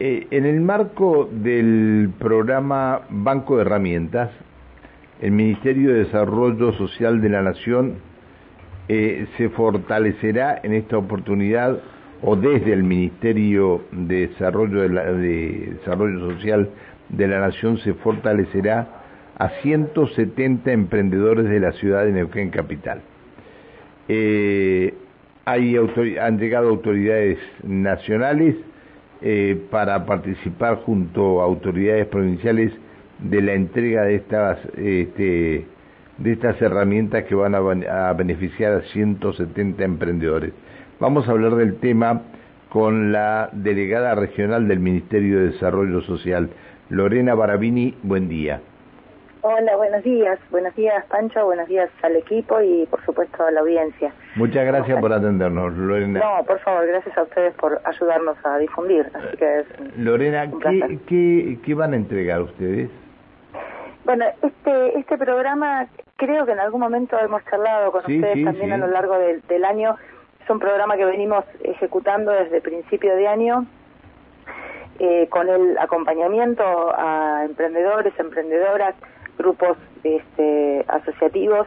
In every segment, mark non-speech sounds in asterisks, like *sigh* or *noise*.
Eh, en el marco del programa Banco de Herramientas, el Ministerio de Desarrollo Social de la Nación eh, se fortalecerá en esta oportunidad o desde el Ministerio de Desarrollo, de, Desarrollo Social de la Nación se fortalecerá a 170 emprendedores de la ciudad de Neuquén Capital. Eh, hay han llegado autoridades nacionales eh, para participar junto a autoridades provinciales de la entrega de estas este, de estas herramientas que van a, beneficiar a 170 emprendedores. Vamos a hablar del tema con la delegada regional del Ministerio de Desarrollo Social, Lorena Barabini. Buen día. Hola, buenos días. Buenos días, Pancho. Buenos días al equipo y, por supuesto, a la audiencia. Muchas gracias por atendernos, Lorena. No, por favor, gracias a ustedes por ayudarnos a difundir. Así que Lorena, ¿qué, ¿qué, van a entregar ustedes? Bueno, este, este programa creo que en algún momento hemos charlado con ustedes también a lo largo del año. Es un programa que venimos ejecutando desde principio de año eh, con el acompañamiento a emprendedores, emprendedoras, grupos este, asociativos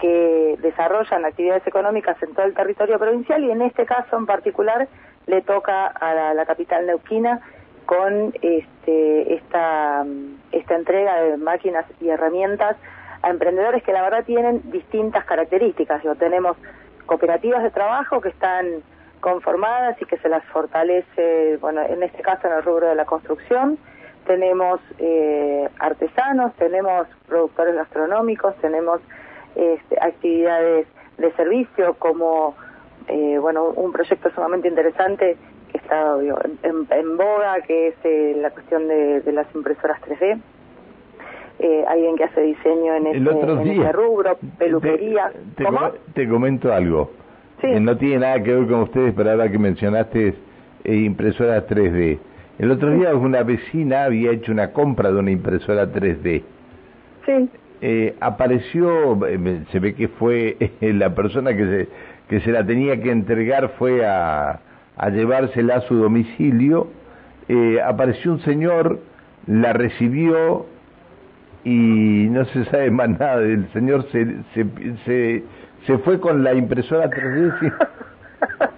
que desarrollan actividades económicas en todo el territorio provincial y en este caso en particular le toca a la, capital neuquina con este, esta, esta entrega de máquinas y herramientas a emprendedores que la verdad tienen distintas características. Yo, tenemos cooperativas de trabajo que están conformadas y que se las fortalece, bueno, en este caso en el rubro de la construcción, tenemos eh, artesanos, tenemos productores gastronómicos, tenemos este, actividades de servicio como eh, bueno un proyecto sumamente interesante que está en, boga que es eh, la cuestión de, las impresoras 3D alguien que hace diseño en, ese, rubro peluquería. te, te, comento algo. No tiene nada que ver con ustedes pero ahora que mencionaste impresoras 3D el otro día una vecina había hecho una compra de una impresora 3D. Sí. Eh, apareció, eh, se ve que fue *laughs* la persona que se, que se la tenía que entregar fue a, a llevársela a su domicilio. Eh, apareció un señor, la recibió y no se sabe más nada. El señor se, se, se, se fue con la impresora 3D. *laughs*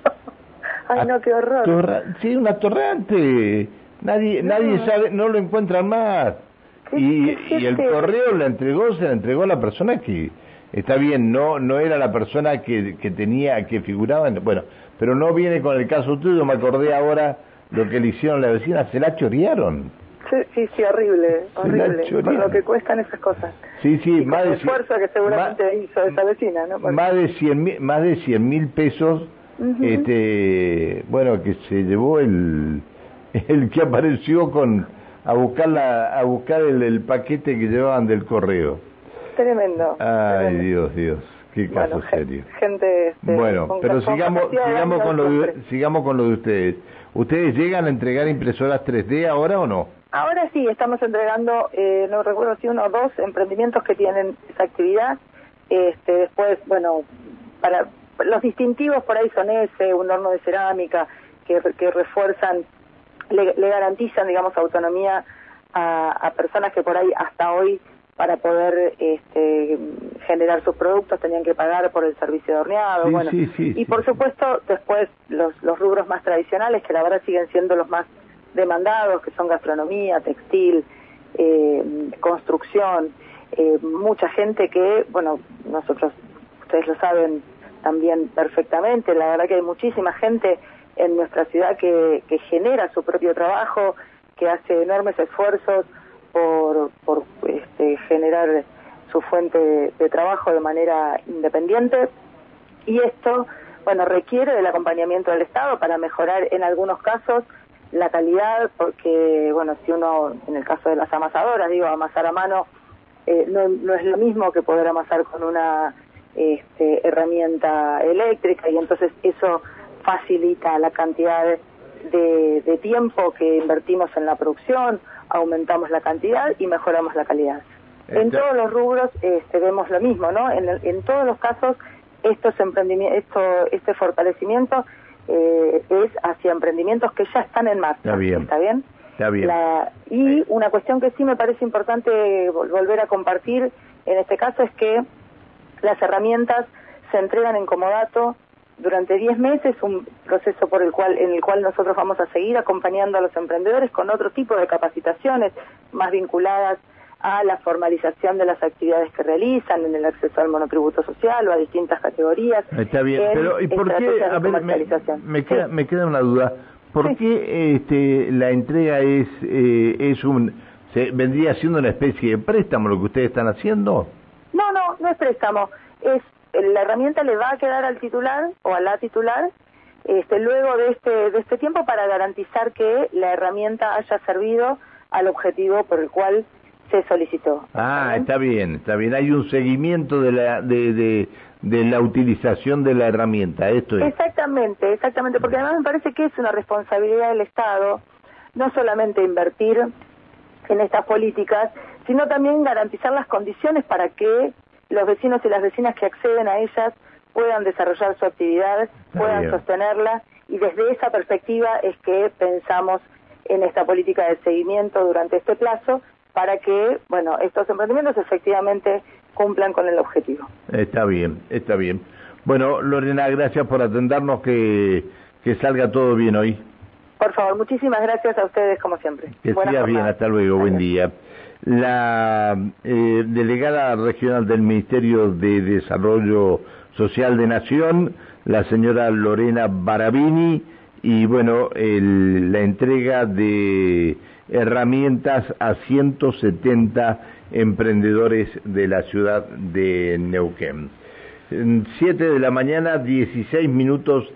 Ay, no, qué horror. sí, un atorrante. Nadie, nadie sabe, no lo encuentran más. Y, y el correo le entregó, se la entregó a la persona que está bien, no no era la persona que, que tenía, que figuraba, bueno, pero no viene con el caso tuyo, me acordé ahora lo que le hicieron la vecina, se la chorearon. Sí, sí, sí, horrible, horrible, con lo que cuestan esas cosas. Sí, sí, más de esfuerzo que seguramente hizo esa vecina, ¿no? Más de más de cien mil pesos este, bueno, que se llevó el, *laughs* el que apareció con a buscar la, a buscar el, paquete que llevaban del correo. Tremendo. Ay, Dios, Dios, qué caso serio. Gente, este, bueno, pero sigamos, sigamos con lo de, sigamos con lo de ustedes. ¿Ustedes llegan a entregar impresoras 3D ahora o no? Ahora sí, estamos entregando, eh, no recuerdo si uno o dos emprendimientos que tienen esa actividad. Este, después, bueno, para los distintivos por ahí son ese, un horno de cerámica, que, que refuerzan, le, garantizan, digamos, autonomía a, personas que por ahí hasta hoy para poder este, generar sus productos tenían que pagar por el servicio de horneado, bueno, y por supuesto después los, los rubros más tradicionales que la verdad siguen siendo los más demandados, que son gastronomía, textil, eh, construcción, eh, mucha gente que, bueno, nosotros, ustedes lo saben, también perfectamente. La verdad que hay muchísima gente en nuestra ciudad que, que genera su propio trabajo, que hace enormes esfuerzos por, este, generar su fuente de, trabajo de manera independiente. Y esto, bueno, requiere del acompañamiento del Estado para mejorar en algunos casos la calidad, porque, bueno, si uno, en el caso de las amasadoras, digo, amasar a mano, eh, no, no es lo mismo que poder amasar con una este, herramienta eléctrica y entonces eso facilita la cantidad de, tiempo que invertimos en la producción, aumentamos la cantidad y mejoramos la calidad. En todos los rubros este, vemos lo mismo, ¿no? En, en todos los casos estos emprendimientos, esto, este fortalecimiento eh, es hacia emprendimientos que ya están en marcha. Está bien. ¿Está bien? Está bien. y una cuestión que sí me parece importante volver a compartir en este caso es que las herramientas se entregan en comodato durante 10 meses, un proceso por el cual, en el cual nosotros vamos a seguir acompañando a los emprendedores con otro tipo de capacitaciones más vinculadas a la formalización de las actividades que realizan en el acceso al monotributo social o a distintas categorías. Está bien, pero ¿y por qué? A ver, me, queda, me queda una duda. ¿Por qué este, la entrega es, eh, es un, se, vendría siendo una especie de préstamo lo que ustedes están haciendo? No, no, no es préstamo. Es la herramienta le va a quedar al titular o a la titular este, luego de este, de este tiempo para garantizar que la herramienta haya servido al objetivo por el cual se solicitó. Ah, está bien, está bien. Hay un seguimiento de la, de, de, de la utilización de la herramienta, esto es. Exactamente, exactamente, porque además me parece que es una responsabilidad del Estado no solamente invertir en estas políticas, sino también garantizar las condiciones para que los vecinos y las vecinas que acceden a ellas puedan desarrollar su actividad, puedan sostenerla y desde esa perspectiva es que pensamos en esta política de seguimiento durante este plazo para que, bueno, estos emprendimientos efectivamente cumplan con el objetivo. Está bien, está bien. Bueno, Lorena, gracias por atendernos, que, que salga todo bien hoy. Por favor, muchísimas gracias a ustedes como siempre. Que sigas bien, hasta luego, buen día. La eh, delegada regional del Ministerio de Desarrollo Social de Nación, la señora Lorena Barabini, y bueno, la entrega de herramientas a 170 emprendedores de la ciudad de Neuquén. Siete de la mañana, 16 minutos.